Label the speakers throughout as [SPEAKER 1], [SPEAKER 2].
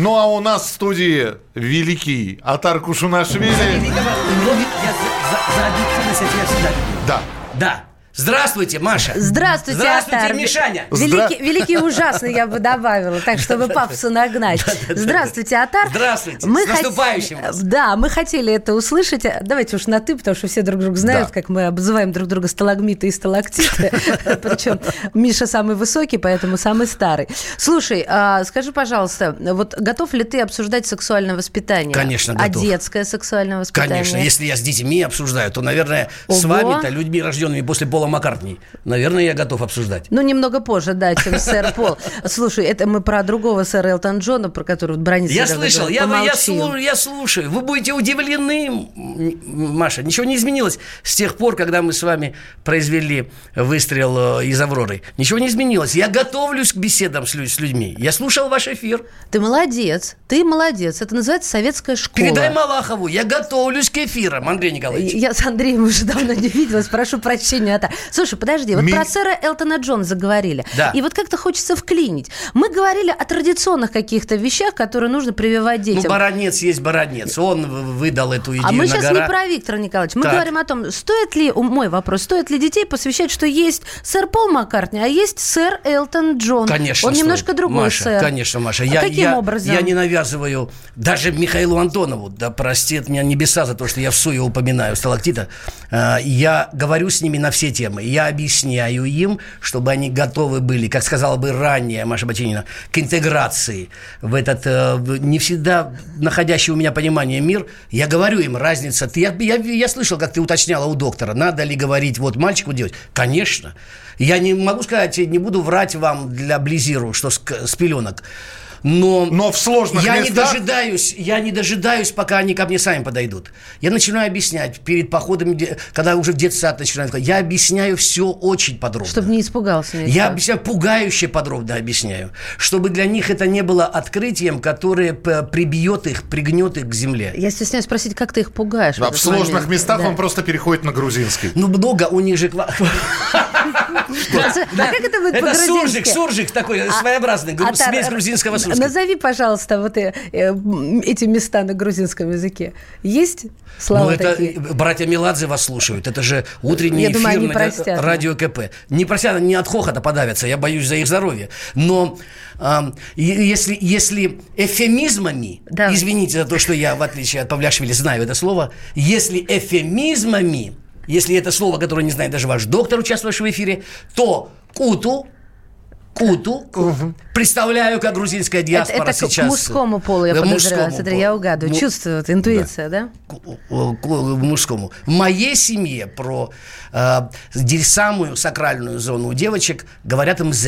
[SPEAKER 1] Ну а у нас в студии великий Атар Кушунашвили.
[SPEAKER 2] Я за,
[SPEAKER 1] Да.
[SPEAKER 2] Да. Здравствуйте, Маша.
[SPEAKER 3] Здравствуйте,
[SPEAKER 2] Здравствуйте,
[SPEAKER 3] Атар.
[SPEAKER 2] Мишаня.
[SPEAKER 1] Здра-
[SPEAKER 3] Великий, великий и ужасный, я бы добавила, так, чтобы папсу нагнать. Здравствуйте, Атар.
[SPEAKER 2] Здравствуйте. С наступающим вас.
[SPEAKER 3] Да, мы хотели это услышать. Давайте уж на «ты», потому что все друг друга знают,
[SPEAKER 1] Да.
[SPEAKER 3] как мы обзываем друг друга сталагмиты и сталактиты. Причем Миша самый высокий, поэтому самый старый. Слушай, а, скажи, пожалуйста, вот готов ли ты обсуждать сексуальное воспитание?
[SPEAKER 2] Конечно,
[SPEAKER 3] А
[SPEAKER 2] готов.
[SPEAKER 3] детское сексуальное воспитание?
[SPEAKER 2] Конечно, если я с детьми обсуждаю, то, наверное, с вами-то, людьми, рожденными после Пола Маккартни, наверное, я готов обсуждать.
[SPEAKER 3] Ну, немного позже, да, чем сэр Пол. Слушай, это мы про другого сэра Элтон Джона, про которого бронится.
[SPEAKER 2] Я слышал, я, я, слу- я слушаю. Вы будете удивлены, Маша. Ничего не изменилось с тех пор, когда мы с вами произвели выстрел э, из «Авроры». Ничего не изменилось. Я готовлюсь к беседам с, лю- с людьми. Я слушал ваш эфир.
[SPEAKER 3] Ты молодец, ты молодец. Это называется советская школа.
[SPEAKER 2] Передай Малахову, я готовлюсь к эфирам, Андрей Николаевич.
[SPEAKER 3] Я с Андреем уже давно не виделась, прошу прощения. Это... Слушай, подожди, вот
[SPEAKER 1] Ми-
[SPEAKER 3] про сэра Элтона Джона заговорили.
[SPEAKER 2] Да.
[SPEAKER 3] И вот как-то хочется вклинить. Мы говорили о традиционных каких-то вещах, которые нужно прививать
[SPEAKER 2] Ну,
[SPEAKER 3] детям.
[SPEAKER 2] баронец есть баронец. Он выдал эту идею
[SPEAKER 3] А мы сейчас
[SPEAKER 2] гора.
[SPEAKER 3] не про Виктора Николаевича. Мы
[SPEAKER 2] Так.
[SPEAKER 3] говорим о том, стоит ли, мой вопрос, стоит ли детей посвящать, что есть сэр Пол Маккартни, а есть сэр Элтон Джон.
[SPEAKER 2] Конечно,
[SPEAKER 3] Он
[SPEAKER 2] стоит.
[SPEAKER 3] немножко другой
[SPEAKER 2] Маша,
[SPEAKER 3] сэр.
[SPEAKER 2] Конечно, Маша.
[SPEAKER 3] А
[SPEAKER 2] я,
[SPEAKER 3] каким
[SPEAKER 2] я-
[SPEAKER 3] образом?
[SPEAKER 2] Я не навязываю даже Михаилу Антонову, да простит меня небеса за то, что я в суе упоминаю сталактита. А, Я говорю с ними на все темы. Я объясняю им, чтобы они готовы были, как сказала бы ранее Маша Бачинина, к интеграции в этот э, в не всегда находящий у меня понимание мир. Я говорю им, разница. Ты, я, я, я слышал, как ты уточняла у доктора, надо ли говорить вот мальчику делать. Конечно. Я не могу сказать, не буду врать вам для близиру, что с, с пеленок. Но,
[SPEAKER 1] Но в сложных
[SPEAKER 2] я не
[SPEAKER 1] местах-
[SPEAKER 2] дожидаюсь, я не дожидаюсь, пока они ко мне сами подойдут. Я начинаю объяснять перед походом, де- когда уже в детсад начинают, я объясняю все очень подробно.
[SPEAKER 3] Чтобы не испугался никто.
[SPEAKER 2] Я объясняю, пугающе подробно объясняю, чтобы для них это не было открытием, которое прибьет их, пригнет их к земле.
[SPEAKER 3] Я стесняюсь спросить, как ты их пугаешь?
[SPEAKER 1] Да, в
[SPEAKER 3] этот
[SPEAKER 1] сложных
[SPEAKER 3] момент?
[SPEAKER 1] местах
[SPEAKER 3] Да.
[SPEAKER 1] он просто переходит на грузинский.
[SPEAKER 2] Ну, много у них же...
[SPEAKER 3] А как это будет
[SPEAKER 2] Это суржик, суржик такой своеобразный, гру-
[SPEAKER 3] Атар,
[SPEAKER 2] смесь грузинского с русским.
[SPEAKER 3] Назови, пожалуйста, вот э, э, эти места на грузинском языке. Есть слова
[SPEAKER 2] ну,
[SPEAKER 3] такие?
[SPEAKER 2] братья Меладзе вас слушают. Это же утренний эфир на радио КП. Не простят, не от хохота подавятся. Я боюсь за их здоровье. Но если, если эфемизмами,
[SPEAKER 3] Да.
[SPEAKER 2] извините за то, что я, в отличие от Павляшвили, знаю это слово, если эфемизмами, если это слово, которое не знает даже ваш доктор, участвовавший в эфире, то куту, куту, представляю, как грузинская
[SPEAKER 3] Это,
[SPEAKER 2] диаспора
[SPEAKER 3] это к-
[SPEAKER 2] сейчас.
[SPEAKER 3] к мужскому полу, я
[SPEAKER 2] Да,
[SPEAKER 3] подозреваю. Смотри,
[SPEAKER 2] полу.
[SPEAKER 3] я угадываю.
[SPEAKER 2] Ну,
[SPEAKER 3] Чувствую, интуиция, да?
[SPEAKER 2] к- к- мужскому. В моей семье про э, самую сакральную зону у девочек говорят МЗ.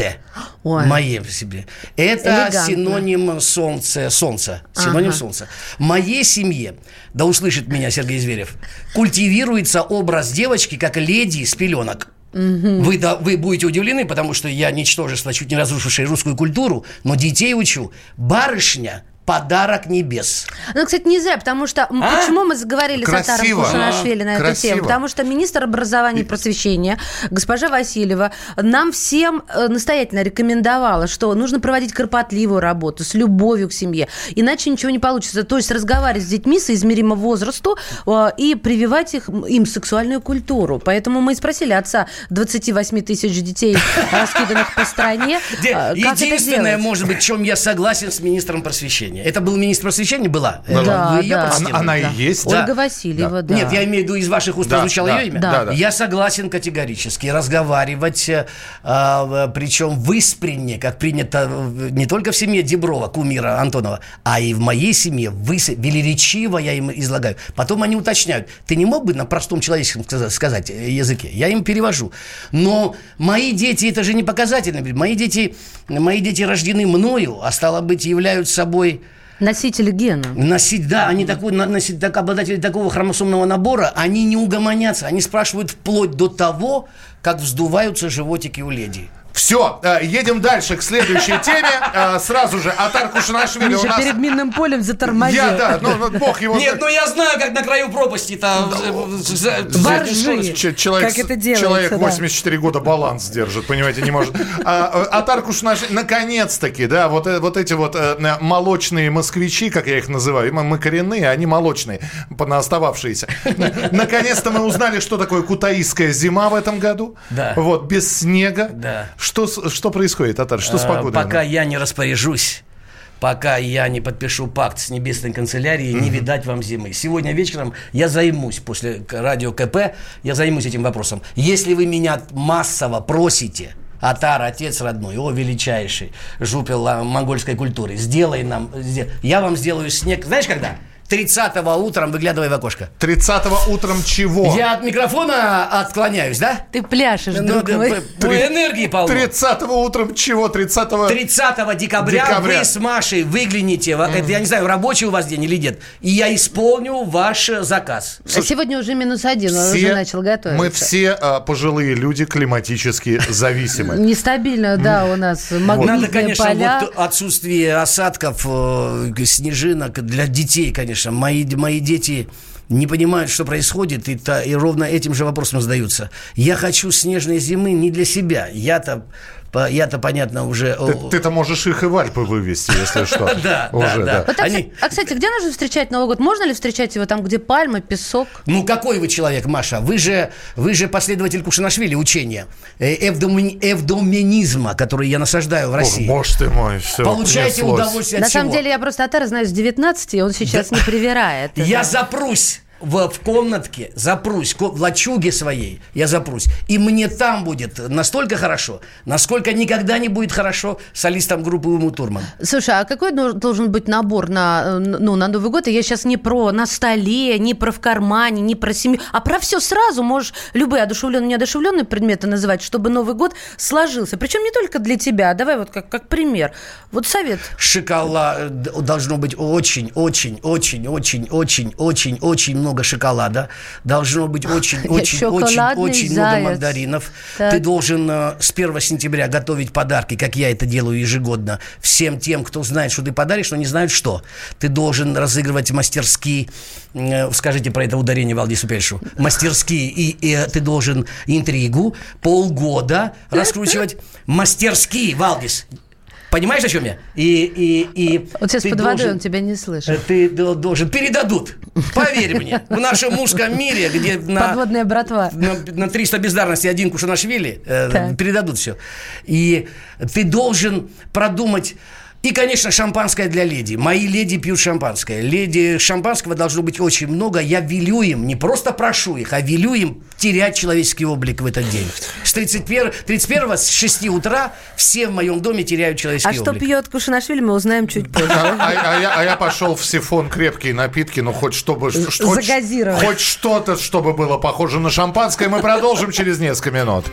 [SPEAKER 3] Ой.
[SPEAKER 2] В моей семье. Это
[SPEAKER 3] Элегантно.
[SPEAKER 2] синоним солнца, солнца. Синоним
[SPEAKER 3] Ага.
[SPEAKER 2] солнца. В моей семье, да услышит меня Сергей Зверев, культивируется образ девочки как леди с пеленок. Вы, да, вы будете удивлены, потому что я ничтожество, чуть не разрушившее русскую культуру, но детей учу. Барышня – подарок небес.
[SPEAKER 3] Ну, кстати, не зря, потому что
[SPEAKER 2] А?
[SPEAKER 3] почему мы заговорили с Атаром
[SPEAKER 1] Красиво.
[SPEAKER 3] Кушанашвили на эту
[SPEAKER 1] Красиво.
[SPEAKER 3] тему? Потому что министр образования и просвещения, госпожа Васильева, нам всем э, настоятельно рекомендовала, что нужно проводить кропотливую работу с любовью к семье, иначе ничего не получится. То есть разговаривать с детьми соизмеримо возрасту э, и прививать их, им сексуальную культуру. Поэтому мы и спросили отца 28 тысяч детей, раскиданных по стране, э, как
[SPEAKER 2] Единственное, может быть, в чем я согласен с министром просвещения. Это был министр просвещения? Была?
[SPEAKER 1] Да,
[SPEAKER 2] Э,
[SPEAKER 3] да.
[SPEAKER 2] Вы ее
[SPEAKER 3] Да.
[SPEAKER 1] Она, она и есть.
[SPEAKER 2] Да.
[SPEAKER 3] Ольга Васильева, да.
[SPEAKER 2] Нет, я имею в виду, из ваших уст
[SPEAKER 1] Да,
[SPEAKER 2] прозвучало
[SPEAKER 1] да,
[SPEAKER 2] ее имя?
[SPEAKER 1] да, да.
[SPEAKER 2] Я согласен категорически. Разговаривать, э, а, причем в испренне, как принято в- не только в семье Деброва, кумира Антонова, а и в моей семье, выс- велеречиво я им излагаю. Потом они уточняют, ты не мог бы на простом человеческом сказать, сказать э, языке? Я им перевожу. Но мои дети, это же не показательно. Мои дети, мои дети рождены мною, а стало быть, являются собой...
[SPEAKER 3] Носитель гена.
[SPEAKER 2] Носить, да, они такой, носить, так, обладатели такого хромосомного набора, они не угомонятся, они спрашивают вплоть до того, как вздуваются животики у леди.
[SPEAKER 1] Все, э, едем дальше к следующей теме. Э, сразу же Атар Кушанашвили у нас...
[SPEAKER 3] перед минным полем затормозил.
[SPEAKER 1] Я, да, ну, бог его...
[SPEAKER 2] Нет, ну я знаю, как на краю пропасти там.
[SPEAKER 3] Воржи.
[SPEAKER 1] Ч- человек,
[SPEAKER 3] Как это делается,
[SPEAKER 1] человек
[SPEAKER 3] да.
[SPEAKER 1] 84 года баланс держит, понимаете, не может. А, а, Атар Кушанашвили, наконец-таки, да, вот, э, вот эти вот э, молочные москвичи, как я их называю, мы, коренные, они молочные, остававшиеся. Наконец-то мы узнали, что такое кутаисская зима в этом году.
[SPEAKER 2] Да.
[SPEAKER 1] Вот, без снега.
[SPEAKER 2] Да.
[SPEAKER 1] Что, что происходит, Атар? Что с
[SPEAKER 2] А,
[SPEAKER 1] погодой?
[SPEAKER 2] Пока я не распоряжусь, пока я не подпишу пакт с небесной канцелярией, не видать вам зимы. Сегодня вечером я займусь, после радио КП, я займусь этим вопросом. Если вы меня массово просите, Атар, отец родной, о величайший, жупел а, монгольской культуры, сделай нам, я вам сделаю снег, знаешь когда? 30-го утром выглядывай в окошко.
[SPEAKER 1] 30 утром чего?
[SPEAKER 2] Я от микрофона отклоняюсь, да?
[SPEAKER 3] Ты пляшешь,
[SPEAKER 2] Ну,
[SPEAKER 3] друг
[SPEAKER 2] да,
[SPEAKER 3] мой.
[SPEAKER 2] п- энергии полно.
[SPEAKER 1] 30 утром чего? 30
[SPEAKER 2] 30 декабря,
[SPEAKER 1] Декабря.
[SPEAKER 2] вы с Машей выгляните, в- это, я не знаю, рабочий у вас день или нет, и я исполню ваш заказ.
[SPEAKER 3] А Сегодня уже минус один, он уже начал готовиться.
[SPEAKER 1] мы все а, пожилые люди климатически зависимы.
[SPEAKER 3] Нестабильно, да, у нас магнитные
[SPEAKER 2] Надо, конечно, отсутствие осадков, э, снежинок для детей, конечно. Мои, мои дети не понимают, что происходит, и, та- и ровно этим же вопросом задаются. Я хочу снежной зимы не для себя. Я-то, я-то понятно, уже...
[SPEAKER 1] Ты- Ты-то можешь их и в Альпы вывести, если что.
[SPEAKER 2] Да,
[SPEAKER 1] Уже,
[SPEAKER 2] да, да.
[SPEAKER 3] А, кстати- где нужно встречать Новый год? Можно ли встречать его там, где пальмы, песок?
[SPEAKER 2] Ну, какой вы человек, Маша? Вы же, вы же последователь Кушанашвили учения э, эвдоми- эвдоминизма, который я насаждаю в России.
[SPEAKER 1] Боже ты мой, все.
[SPEAKER 2] Получайте удовольствие от
[SPEAKER 3] На самом деле, я просто Атара знаю с 19, и он сейчас не привирает.
[SPEAKER 2] Я запрусь в, в комнатке, запрусь, в лачуге своей, я запрусь. И мне там будет настолько хорошо, насколько никогда не будет хорошо солистом группы Уму Турман.
[SPEAKER 3] Слушай, а какой дол- должен быть набор на, э, ну, на Новый год? И я сейчас не про на столе, не про в кармане, не про семью, а про все сразу. Можешь любые одушевленные, неодушевленные предметы называть, чтобы Новый год сложился. Причем не только для тебя. Давай вот как, как пример. Вот совет.
[SPEAKER 2] Шоколад э, должно быть очень, очень, очень, очень, очень, очень, очень много шоколада. Должно быть очень, очень, очень, очень много мандаринов.
[SPEAKER 3] Так.
[SPEAKER 2] Ты должен э, с 1 сентября готовить подарки, как я это делаю ежегодно, всем тем, кто знает, что ты подаришь, но не знают что. Ты должен разыгрывать мастерские, э, скажите про это ударение Валдису Пельшу, мастерские, и, и, э, ты должен интригу полгода раскручивать мастерские, Валдис. Понимаешь, о чем я? И, и, и
[SPEAKER 3] Вот сейчас под водой он тебя не слышит.
[SPEAKER 2] Ты до- должен, передадут, поверь мне, в нашем мужском мире, где на,
[SPEAKER 3] Подводная братва.
[SPEAKER 2] на, на 300 бездарности один Кушанашвили, э, передадут все. И ты должен продумать и, конечно, шампанское для леди. Мои леди пьют шампанское. Леди шампанского должно быть очень много. Я велю им, не просто прошу их, а велю им терять человеческий облик в этот день. С 31, 31 с 6 утра все в моем доме теряют человеческий
[SPEAKER 3] А что
[SPEAKER 2] облик.
[SPEAKER 3] пьет Кушанашвили, мы узнаем чуть позже.
[SPEAKER 1] А, а- а я, а я пошел в сифон крепкие напитки, ну хоть чтобы... хоть-
[SPEAKER 3] Загазировать.
[SPEAKER 1] Хоть что-то, чтобы было похоже на шампанское. Мы продолжим через несколько минут.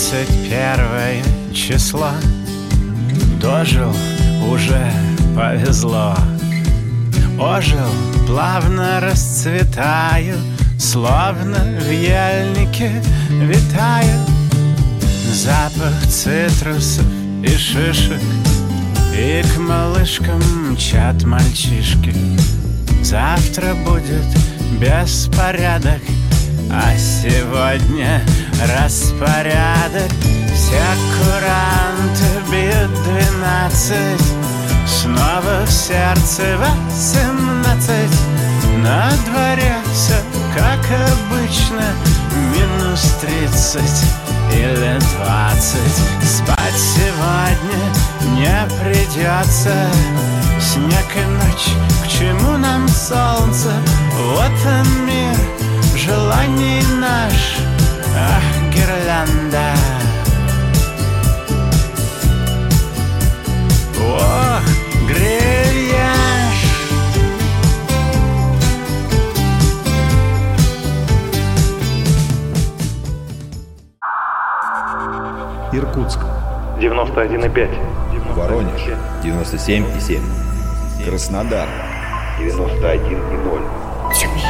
[SPEAKER 4] Тридцать первое число. Дожил, уже повезло. Ожил, плавно расцветаю Словно в ельнике витаю. Запах цитрусов и шишек И к малышкам мчат мальчишки. Завтра будет беспорядок А сегодня распорядок Все куранты бьют двенадцать. Снова в сердце восемнадцать. На дворе все как обычно Минус тридцать или двадцать. Спать сегодня не придется Снег и ночь, к чему нам солнце? Вот он мир, желаний наш Ах, гирлянда Ох, грильяж
[SPEAKER 5] 91,5.
[SPEAKER 6] Воронеж 97,7. Краснодар 91,0.
[SPEAKER 7] Тюмень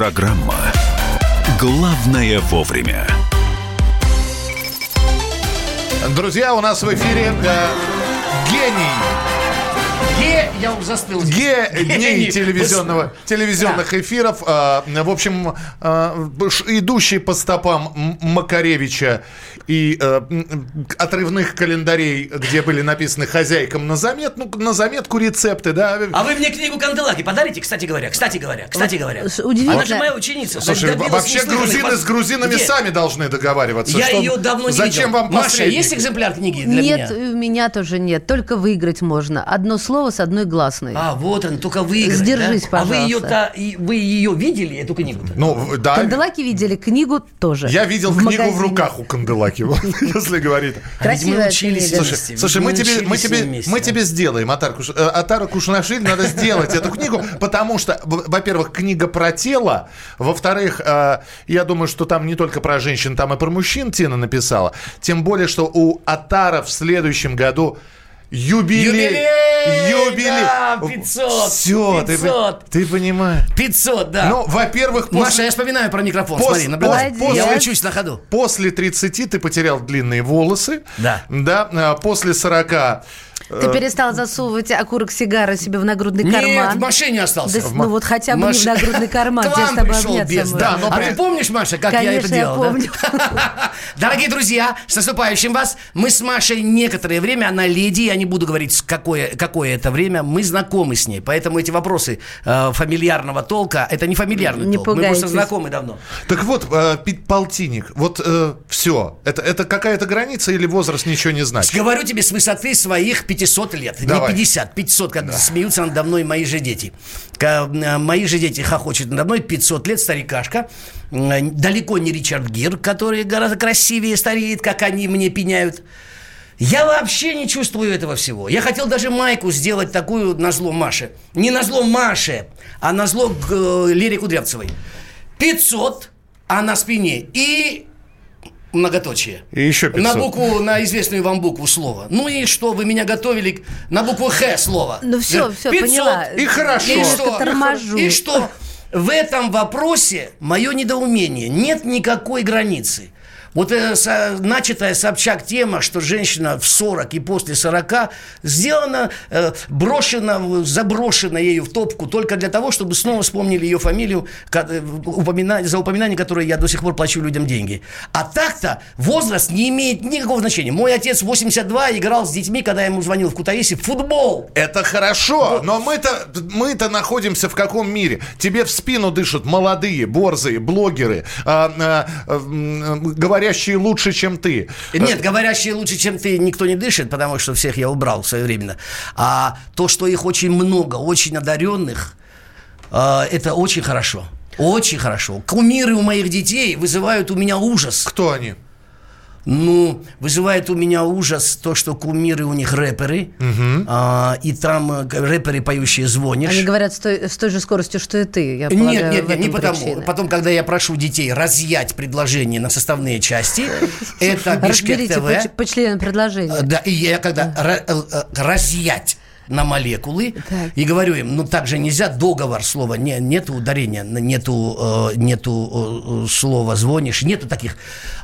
[SPEAKER 8] Программа «Главное вовремя».
[SPEAKER 1] Друзья, у нас в эфире э, гений.
[SPEAKER 2] Я уже застыл.
[SPEAKER 1] Ге дней телевизионного, телевизионных эфиров. А, В общем, а, идущий по стопам Макаревича и э, отрывных календарей, где были написаны хозяйкам на заметку, на заметку рецепты, да.
[SPEAKER 2] А вы мне книгу Канделаки подарите, кстати говоря? Кстати говоря, кстати говоря.
[SPEAKER 3] удивительно.
[SPEAKER 2] Она же моя ученица.
[SPEAKER 1] Слушай, вообще грузины с грузинами
[SPEAKER 2] Где?
[SPEAKER 1] сами должны договариваться.
[SPEAKER 2] Я
[SPEAKER 1] что-
[SPEAKER 2] ее давно не
[SPEAKER 1] Зачем
[SPEAKER 2] видел.
[SPEAKER 1] вам
[SPEAKER 2] Маша, есть экземпляр книги для
[SPEAKER 3] Нет,
[SPEAKER 2] меня?
[SPEAKER 3] у меня тоже нет. Только выиграть можно. Одно слово с одной гласной.
[SPEAKER 2] А, вот он, только выиграть,
[SPEAKER 3] Сдержись,
[SPEAKER 2] да? А вы ее,
[SPEAKER 3] пожалуйста.
[SPEAKER 2] вы ее видели, эту книгу-то?
[SPEAKER 1] Ну, в- да.
[SPEAKER 3] Канделаки видели, книгу тоже.
[SPEAKER 1] Я видел
[SPEAKER 3] В
[SPEAKER 1] книгу в
[SPEAKER 3] магазине.
[SPEAKER 1] руках у Канделаки, вот, если говорить.
[SPEAKER 3] Красивая
[SPEAKER 2] мы учились.
[SPEAKER 1] Слушай, слушай, мы тебе, мы тебе, мы тебе сделаем, Атар, Куш- э, Атара Кушнашвили, надо сделать эту книгу, потому что, в- во-первых, книга про тело, во-вторых, э, я думаю, что там не только про женщин, там и про мужчин Тина написала, тем более, что у Атара в следующем году юбилей.
[SPEAKER 2] Юбилей, да, 500,
[SPEAKER 1] Все, ты,
[SPEAKER 2] 500.
[SPEAKER 1] ты понимаешь.
[SPEAKER 2] 500, да.
[SPEAKER 1] Ну, во-первых,
[SPEAKER 2] Маша,
[SPEAKER 1] после,
[SPEAKER 2] я вспоминаю про микрофон,
[SPEAKER 1] Пос-
[SPEAKER 2] смотри, наблюдай.
[SPEAKER 3] пос-
[SPEAKER 2] Я учусь на ходу.
[SPEAKER 1] после 30 ты потерял длинные волосы.
[SPEAKER 2] Да.
[SPEAKER 1] Да, э, после 40
[SPEAKER 3] Ты перестал засовывать окурок сигары себе в нагрудный
[SPEAKER 2] Нет,
[SPEAKER 3] карман.
[SPEAKER 2] в машине остался.
[SPEAKER 3] Да, ну вот хотя бы не в нагрудный карман,
[SPEAKER 2] К вам пришел
[SPEAKER 3] можно.
[SPEAKER 2] да.
[SPEAKER 1] но
[SPEAKER 2] а
[SPEAKER 1] при-
[SPEAKER 2] ты помнишь, Маша, как я это
[SPEAKER 3] Конечно, я
[SPEAKER 2] делал? да?
[SPEAKER 3] помню.
[SPEAKER 2] Дорогие друзья, с наступающим вас. Мы с Машей некоторое время, она леди, я не буду говорить, какое, какое это время, мы знакомы с ней. Поэтому эти вопросы э, фамильярного толка, это не фамильярный
[SPEAKER 3] Не
[SPEAKER 2] толк. Мы просто
[SPEAKER 3] пугайтесь.
[SPEAKER 2] знакомы давно.
[SPEAKER 1] Так вот, э, полтинник, вот все. Это, это какая-то граница или возраст ничего не значит?
[SPEAKER 2] Говорю тебе с высоты своих 500 лет.
[SPEAKER 1] Давай.
[SPEAKER 2] Не 50, 500, как смеются надо мной мои же дети. Мои же дети хохочут надо мной 500 лет, старикашка. Далеко не Ричард Гир, который гораздо красивее стареет, как они мне пеняют. Я вообще не чувствую этого всего. Я хотел даже майку сделать такую на зло Маше. Не на зло Маше, а на зло э, Лере Кудрявцевой. 500, а на спине и многоточие.
[SPEAKER 1] И еще 500.
[SPEAKER 2] На букву, на известную вам букву слова. Ну и что, вы меня готовили к- на букву Х слова.
[SPEAKER 3] Ну всё, всё,
[SPEAKER 2] 500.
[SPEAKER 3] поняла.
[SPEAKER 1] И хорошо.
[SPEAKER 2] И что?
[SPEAKER 3] торможу.
[SPEAKER 2] И что? В этом вопросе мое недоумение. Нет никакой границы. Вот э, со- начатая Собчак тема, что женщина в 40 и после 40 сделана, э, брошена, заброшена ею в топку только для того, чтобы снова вспомнили ее фамилию, э, за упоминание которой я до сих пор плачу людям деньги. А так-то возраст не имеет никакого значения. Мой отец 82 играл с детьми, когда я ему звонил в Кутаиси, в футбол.
[SPEAKER 1] Это хорошо, но мы-то, мы-то находимся в каком мире? Тебе в спину дышат молодые, борзые, блогеры, а, а, м, говорящие лучше, чем ты.
[SPEAKER 2] Нет, говорящие лучше, чем ты, никто не дышит, потому что всех я убрал своевременно. А то, что их очень много, очень одаренных, э, это очень хорошо. Очень хорошо. Кумиры у моих детей вызывают у меня ужас.
[SPEAKER 1] Кто они?
[SPEAKER 2] Ну, вызывает у меня ужас то, что кумиры у них рэперы, а, и там э, рэперы, поющие звонишь.
[SPEAKER 3] Они говорят с той, с той же скоростью, что и ты. Я
[SPEAKER 2] Нет,
[SPEAKER 3] полагаю,
[SPEAKER 2] нет,
[SPEAKER 3] в
[SPEAKER 2] нет, не потому.
[SPEAKER 3] причина.
[SPEAKER 2] Потом, когда я прошу детей разъять предложение на составные части, это Бишкек ТВ.
[SPEAKER 3] по членам предложения.
[SPEAKER 2] Э, Да, и я когда э, разъять на молекулы
[SPEAKER 3] Так.
[SPEAKER 2] и говорю им, ну так же нельзя, договор слова, не, нету ударения, нету, э, нету э, слова звонишь, нету таких.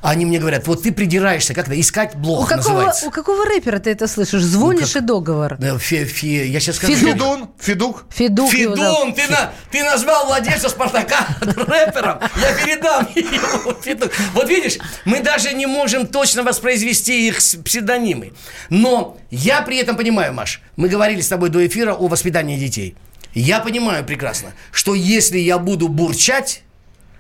[SPEAKER 2] Они мне говорят, вот ты придираешься, как-то искать
[SPEAKER 3] У
[SPEAKER 2] блог
[SPEAKER 3] какого,
[SPEAKER 2] называется.
[SPEAKER 3] у какого рэпера ты это слышишь? Звонишь и договор.
[SPEAKER 2] Да, фе- фе- я сейчас скажу.
[SPEAKER 3] Федук.
[SPEAKER 1] Федун? Федук?
[SPEAKER 3] Федук.
[SPEAKER 2] Федун, ты, на- ты назвал владельца Спартака рэпером. Я передам ему. Вот видишь, мы даже не можем точно воспроизвести их псевдонимы. Но я при этом понимаю, Маш, мы говорили с тобой до эфира о воспитании детей. Я понимаю прекрасно, что если я буду бурчать,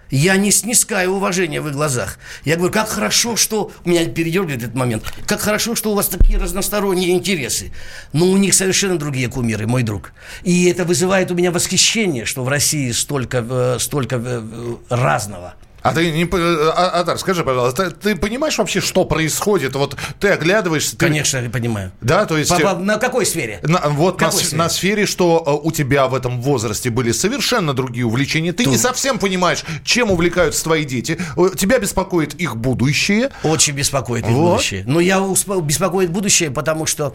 [SPEAKER 2] Я не снискаю уважения в их глазах. Я говорю, как хорошо, что... Меня передергивает этот момент. Как хорошо, что у вас такие разносторонние интересы. Но у них совершенно другие кумиры, мой друг. И это вызывает у меня восхищение, что в России столько, э, столько э, разного.
[SPEAKER 1] А ты не... по- а- Атар, скажи, пожалуйста, ты понимаешь вообще, что происходит? Вот ты оглядываешься... ты-
[SPEAKER 2] Конечно, я понимаю.
[SPEAKER 1] Да, то есть...
[SPEAKER 2] По- по- на какой сфере?
[SPEAKER 1] На- вот на,
[SPEAKER 2] Какой
[SPEAKER 1] с-
[SPEAKER 2] сфере?
[SPEAKER 1] на сфере, что э, у тебя в этом возрасте были совершенно другие увлечения. Ты не совсем понимаешь, чем увлекаются твои дети. Э, Тебя беспокоит их будущее.
[SPEAKER 2] Очень беспокоит их
[SPEAKER 1] Вот.
[SPEAKER 2] будущее. Но я успо- беспокоит будущее, потому что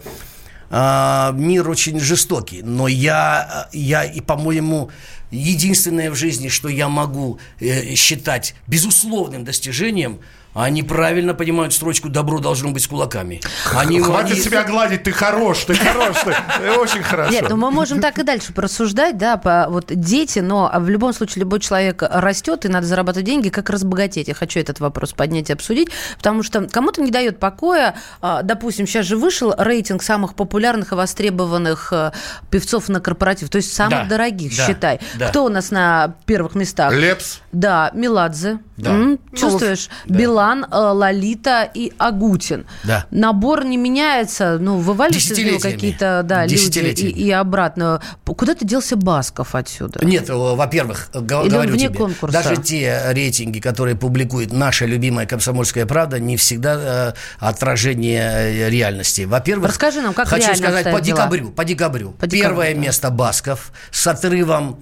[SPEAKER 2] а, мир очень жестокий. Но я, я и, по-моему, единственное в жизни, что я могу э, считать безусловным достижением, они правильно понимают строчку «добро должно быть с кулаками». Они,
[SPEAKER 1] Хватит
[SPEAKER 2] они-
[SPEAKER 1] себя гладить, ты хорош, ты хорош, ты, ты очень хорошо.
[SPEAKER 3] Нет, ну мы можем так и дальше просуждать, да, по, вот дети, но в любом случае любой человек растет, и надо зарабатывать деньги, как разбогатеть. Я хочу этот вопрос поднять и обсудить, потому что кому-то не дает покоя, а, допустим, сейчас же вышел рейтинг самых популярных и востребованных э, певцов на корпоратив, то есть самых
[SPEAKER 2] Да,
[SPEAKER 3] дорогих,
[SPEAKER 2] да,
[SPEAKER 3] считай.
[SPEAKER 2] да.
[SPEAKER 3] Кто у нас на первых местах?
[SPEAKER 1] Лепс.
[SPEAKER 3] Да, Меладзе.
[SPEAKER 2] Да.
[SPEAKER 3] М,
[SPEAKER 2] Ну,
[SPEAKER 3] Чувствуешь? Билан, э, Лолита и Агутин.
[SPEAKER 2] Да.
[SPEAKER 3] Набор не меняется, ну, вываливаются из него какие-то да, люди и, и обратно. Куда ты делся Басков отсюда?
[SPEAKER 2] Нет, во-первых, го-
[SPEAKER 3] Или он
[SPEAKER 2] говорю
[SPEAKER 3] вне
[SPEAKER 2] тебе,
[SPEAKER 3] конкурса?
[SPEAKER 2] даже те рейтинги, которые публикует наша любимая «Комсомольская правда», не всегда э, отражение э, реальности. Во-первых,
[SPEAKER 3] Расскажи нам, как
[SPEAKER 2] хочу сказать по декабрю, по декабрю.
[SPEAKER 3] По декабрю,
[SPEAKER 2] Первое
[SPEAKER 3] да.
[SPEAKER 2] место Басков с отрывом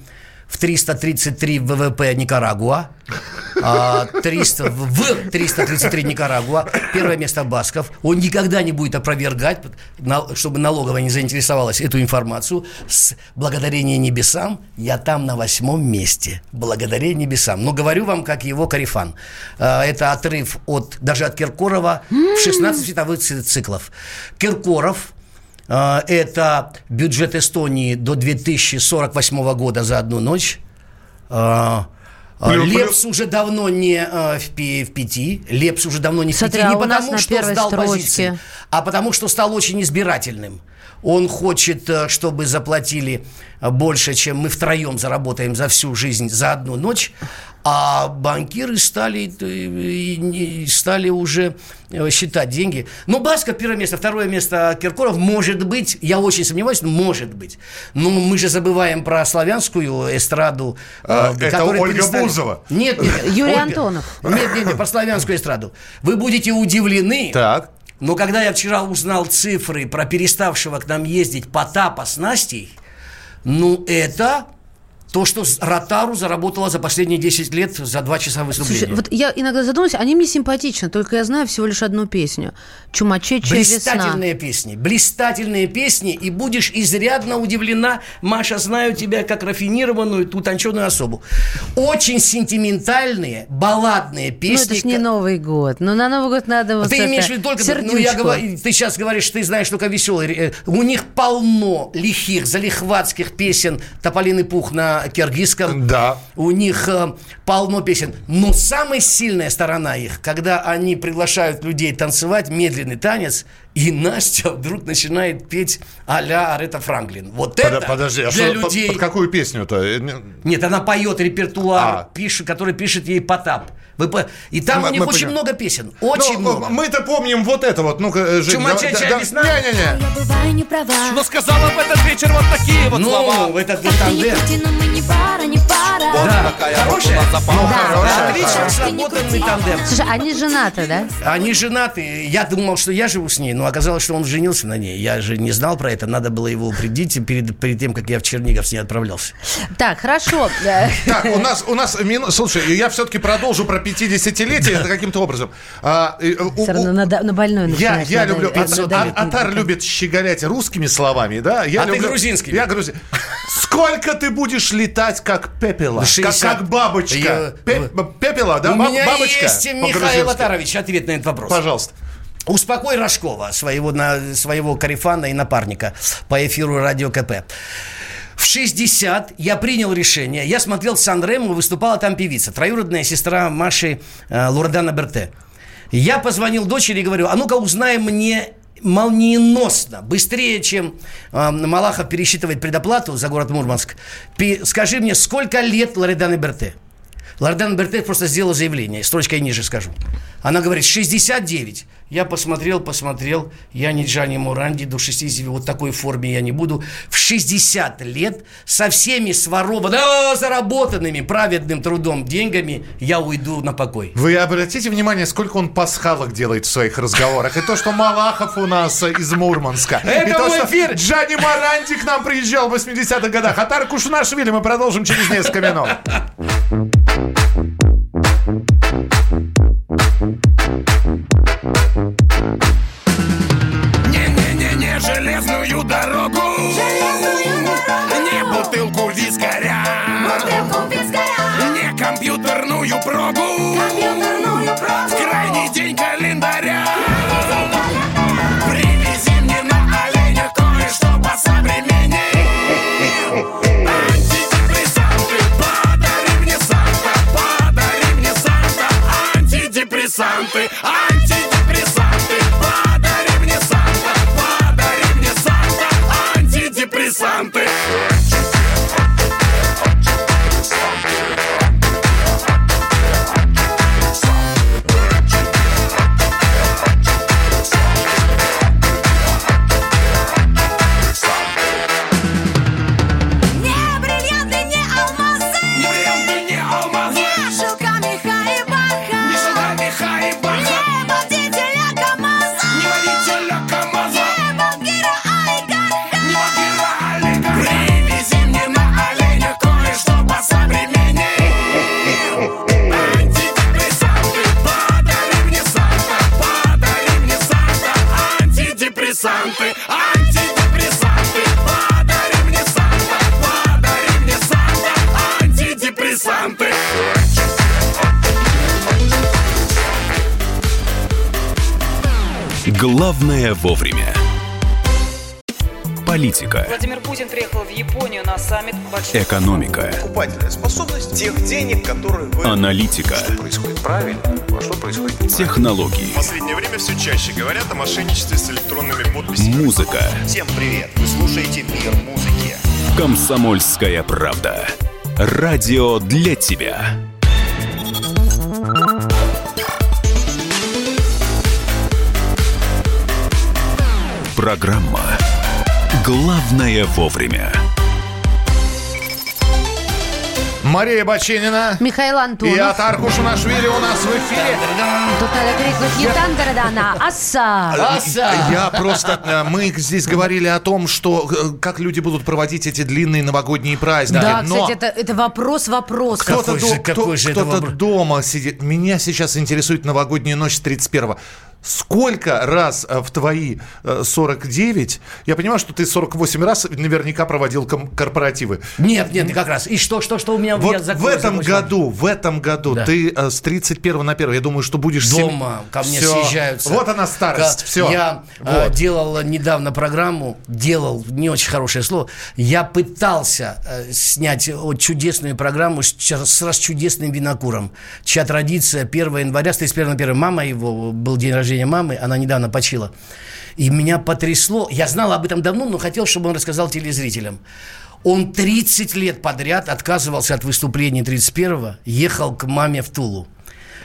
[SPEAKER 2] в 333 ВВП Никарагуа. а, 300, в 333 Никарагуа. Первое место Басков. Он никогда не будет опровергать, чтобы налоговая не заинтересовалась эту информацию. С благодарение небесам я там на восьмом месте. Благодарение небесам. Но говорю вам, как его карифан. А, Это отрыв от, даже от Киркорова в 16 световых ци- циклов. Киркоров а, это бюджет Эстонии до 2048 года за одну ночь. А, а, Лепс уже давно не а, в, в пяти. Лепс уже давно не в
[SPEAKER 3] Смотри,
[SPEAKER 2] пяти.
[SPEAKER 3] а
[SPEAKER 2] Не
[SPEAKER 3] нас
[SPEAKER 2] потому, что сдал
[SPEAKER 3] строчке.
[SPEAKER 2] позиции, а потому, что стал очень избирательным. Он хочет, э, чтобы заплатили э, больше, чем мы втроем заработаем за всю жизнь за одну ночь. А банкиры стали, э, стали уже считать деньги. Ну, Басков первое место, второе место Киркоров. Может быть, я очень сомневаюсь, но может быть. Но мы же забываем про славянскую эстраду.
[SPEAKER 1] А, это Ольга
[SPEAKER 2] перестали-
[SPEAKER 1] Бузова.
[SPEAKER 2] Нет, нет.
[SPEAKER 3] Юрий
[SPEAKER 2] Ольга.
[SPEAKER 3] Антонов.
[SPEAKER 2] Нет, нет, нет, про славянскую эстраду. Вы будете удивлены.
[SPEAKER 1] Так.
[SPEAKER 2] Но когда я вчера узнал цифры про переставшего к нам ездить Потапа с Настей, ну это то, что Ротару заработала за последние 10 лет за 2 часа выступления.
[SPEAKER 3] Слушай, вот я иногда задумываюсь, они мне симпатичны, только я знаю всего лишь одну песню. Чумачечая весна.
[SPEAKER 2] Блистательные песни, блистательные песни, и будешь изрядно удивлена, Маша, знаю тебя как рафинированную, утонченную особу. Очень сентиментальные, балладные
[SPEAKER 3] Ну,
[SPEAKER 2] песни.
[SPEAKER 3] это ж не Новый год. Ну, на Новый год надо вот
[SPEAKER 2] Ты
[SPEAKER 3] это
[SPEAKER 2] имеешь в виду только, ну, я говорю, ты сейчас говоришь, ты знаешь только веселые. У них полно лихих, залихватских песен Тополиный пух на киргизском.
[SPEAKER 1] Да.
[SPEAKER 2] У них э, полно песен. Но самая сильная сторона их, когда они приглашают людей танцевать медленный танец, и Настя вдруг начинает петь а-ля Арета Франклин. Вот
[SPEAKER 1] Под-
[SPEAKER 2] это
[SPEAKER 1] подожди, а
[SPEAKER 2] для
[SPEAKER 1] что, под-
[SPEAKER 2] людей...
[SPEAKER 1] под какую песню-то? Э, не-
[SPEAKER 2] Нет, она поет репертуар,
[SPEAKER 1] А.
[SPEAKER 2] пишет, который пишет ей Потап. Вы по- И там
[SPEAKER 1] Мы-
[SPEAKER 2] у них
[SPEAKER 1] мы
[SPEAKER 2] очень
[SPEAKER 1] понимаем.
[SPEAKER 2] много песен. Очень
[SPEAKER 1] Ну,
[SPEAKER 2] много.
[SPEAKER 1] Мы-то помним вот это вот. Ну-ка, э, Жень,
[SPEAKER 2] Чумачечая
[SPEAKER 1] да- да-
[SPEAKER 2] весна?
[SPEAKER 1] Не-не-не.
[SPEAKER 9] бываю не права.
[SPEAKER 10] Но сказала в этот вечер вот такие вот
[SPEAKER 2] ну,
[SPEAKER 10] слова.
[SPEAKER 2] этот
[SPEAKER 9] Ты не
[SPEAKER 2] тандем.
[SPEAKER 9] Не пара.
[SPEAKER 10] Вот
[SPEAKER 2] Да,
[SPEAKER 10] такая
[SPEAKER 2] хорошая?
[SPEAKER 10] запала.
[SPEAKER 3] Да,
[SPEAKER 2] Отлично
[SPEAKER 3] хорошая.
[SPEAKER 2] сработанный тандем.
[SPEAKER 3] Слушай, они женаты, да?
[SPEAKER 2] Они женаты. Я думал, что я живу с ней, но оказалось, что он женился на ней. Я же не знал про это. Надо было его упредить перед, перед тем, как я в Чернигов с ней отправлялся.
[SPEAKER 3] Так, хорошо.
[SPEAKER 1] Так, у нас, у нас. Слушай, я все-таки продолжу про 50-летие это каким-то образом. А, э, у-
[SPEAKER 3] Все равно
[SPEAKER 1] у-
[SPEAKER 3] на, больное
[SPEAKER 1] Я, я люблю... Атар любит щеголять русскими словами, да? Я
[SPEAKER 2] А ты
[SPEAKER 1] люблю...
[SPEAKER 2] грузинскими.
[SPEAKER 1] Я грузин. Сколько ты будешь летать, как пепела? Как,
[SPEAKER 2] 60.
[SPEAKER 1] как бабочка.
[SPEAKER 2] Я-
[SPEAKER 1] Пе- Пепела, да?
[SPEAKER 2] У
[SPEAKER 1] Баб-
[SPEAKER 2] меня
[SPEAKER 1] бабочка.
[SPEAKER 2] есть, Михаил. Атарович, ответ на этот вопрос.
[SPEAKER 1] Пожалуйста.
[SPEAKER 2] Успокой Рожкова, своего, на, своего карифана и напарника по эфиру Радио КП. В 60 я принял решение. Я смотрел Сан-Ремо, выступала там певица, троюродная сестра Маши э, Лурдана Берте. Я позвонил дочери и говорю, а ну-ка узнай мне молниеносно, быстрее, чем э, Малахов пересчитывает предоплату за город Мурманск. Пи- скажи мне, сколько лет Лореданы Берте? Лордан Бертет просто сделала заявление, строчкой ниже скажу. Она говорит, 69. Я посмотрел, посмотрел, я не Джани Муранди, до 60 вот такой форме я не буду. В 60 лет со всеми сворованными, заработанными праведным трудом деньгами я уйду на покой.
[SPEAKER 1] Вы обратите внимание, сколько он пасхалок делает в своих разговорах. И то, что Малахов у нас из Мурманска.
[SPEAKER 2] Это
[SPEAKER 1] и то, что
[SPEAKER 2] эфир.
[SPEAKER 1] Джани Маранди к нам приезжал в 80-х годах. Атар Кушнашвили мы продолжим через несколько минут.
[SPEAKER 8] Экономика,
[SPEAKER 11] Покупательная способность тех денег, которые вы...
[SPEAKER 8] аналитика,
[SPEAKER 11] Что происходит правильно, а что происходит неправильно.
[SPEAKER 8] технологии,
[SPEAKER 12] В последнее время все чаще говорят о мошенничестве с электронными подписями.
[SPEAKER 8] музыка.
[SPEAKER 11] Всем привет! Вы слушаете «Мир музыки».
[SPEAKER 8] Комсомольская правда. Радио для тебя. Программа «Главное вовремя».
[SPEAKER 1] Мария Бачинина.
[SPEAKER 3] Михаил Антонов.
[SPEAKER 1] И Атар Кушнашвили у нас в эфире.
[SPEAKER 3] Тут надо крикнуть не Тандарадана, а Аса.
[SPEAKER 1] Я просто... э, Мы здесь говорили о том, что э, как люди будут проводить эти длинные новогодние праздники.
[SPEAKER 3] Да,
[SPEAKER 1] Но
[SPEAKER 3] кстати, это, это вопрос вопрос.
[SPEAKER 1] Кто-то,
[SPEAKER 2] Какой же-
[SPEAKER 1] до-
[SPEAKER 2] какой
[SPEAKER 1] кто-
[SPEAKER 2] вопрос?
[SPEAKER 1] дома сидит. Меня сейчас интересует новогодняя ночь с 31 Сколько раз э, в твои э, 49, я понимаю, что ты 48 раз наверняка проводил корпоративы.
[SPEAKER 2] Нет, нет, как раз. И что, что, что у меня
[SPEAKER 1] Вот
[SPEAKER 2] я
[SPEAKER 1] в этом
[SPEAKER 2] закончил.
[SPEAKER 1] году, в этом году
[SPEAKER 2] Да.
[SPEAKER 1] ты э, с 31 на 1, я думаю, что будешь... сем-
[SPEAKER 2] Дома ко мне
[SPEAKER 1] Всё.
[SPEAKER 2] съезжаются.
[SPEAKER 1] Вот она старость, все.
[SPEAKER 2] Я э, делал недавно программу, делал, не очень хорошее слово, я пытался э, снять вот чудесную программу с, с расчудесным винокуром, чья традиция 1 января, с 31 на 1 мама его, был день рождения мамы, она недавно почила. И меня потрясло, я знал об этом давно, но хотел, чтобы он рассказал телезрителям. Он 30 лет подряд отказывался от выступления 31-го, ехал к маме в Тулу.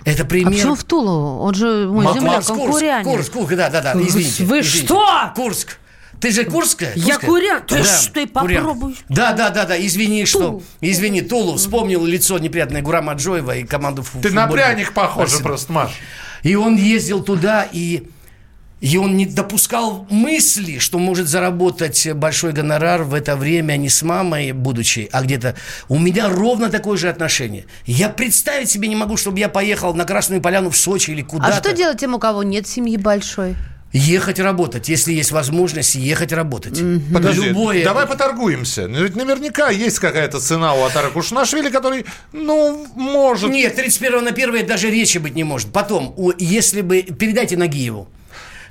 [SPEAKER 2] Это
[SPEAKER 3] А
[SPEAKER 2] пример...
[SPEAKER 3] почему в Тулу? Он же мой
[SPEAKER 2] Ма-
[SPEAKER 3] земляк, он
[SPEAKER 2] Курск,
[SPEAKER 3] курянин.
[SPEAKER 2] Курск, Курск, да, да, да,
[SPEAKER 3] Вы-
[SPEAKER 2] извините.
[SPEAKER 3] вы
[SPEAKER 2] извините.
[SPEAKER 3] что?
[SPEAKER 2] Курск. Ты же Курская?
[SPEAKER 3] Я
[SPEAKER 2] Курская?
[SPEAKER 3] курян. Ты
[SPEAKER 2] Да,
[SPEAKER 3] что, ты попробуй.
[SPEAKER 2] Да, да, да, да, извини, что...
[SPEAKER 3] Тулу.
[SPEAKER 2] Извини, Тулу, вспомнил лицо неприятное Гурама Джоева и команду фу-
[SPEAKER 1] Ты на
[SPEAKER 2] футбольную.
[SPEAKER 1] пряник похожа
[SPEAKER 2] Спасибо.
[SPEAKER 1] просто, Маш.
[SPEAKER 2] И он ездил туда, и, и он не допускал мысли, что может заработать большой гонорар в это время не с мамой, будучи, а где-то. У меня ровно такое же отношение. Я представить себе не могу, чтобы я поехал на Красную Поляну в Сочи или
[SPEAKER 3] А
[SPEAKER 2] куда-то.
[SPEAKER 3] что делать тем, у кого нет семьи большой?
[SPEAKER 2] Ехать работать, если есть возможность ехать работать.
[SPEAKER 1] Подожди,
[SPEAKER 2] Любое.
[SPEAKER 1] давай поторгуемся. Ну, Ведь наверняка есть какая-то цена у Атара Кушнашвили, который, ну, может...
[SPEAKER 2] Нет, 31 на 1 даже речи быть не может. Потом, если бы... Передайте Нагиеву.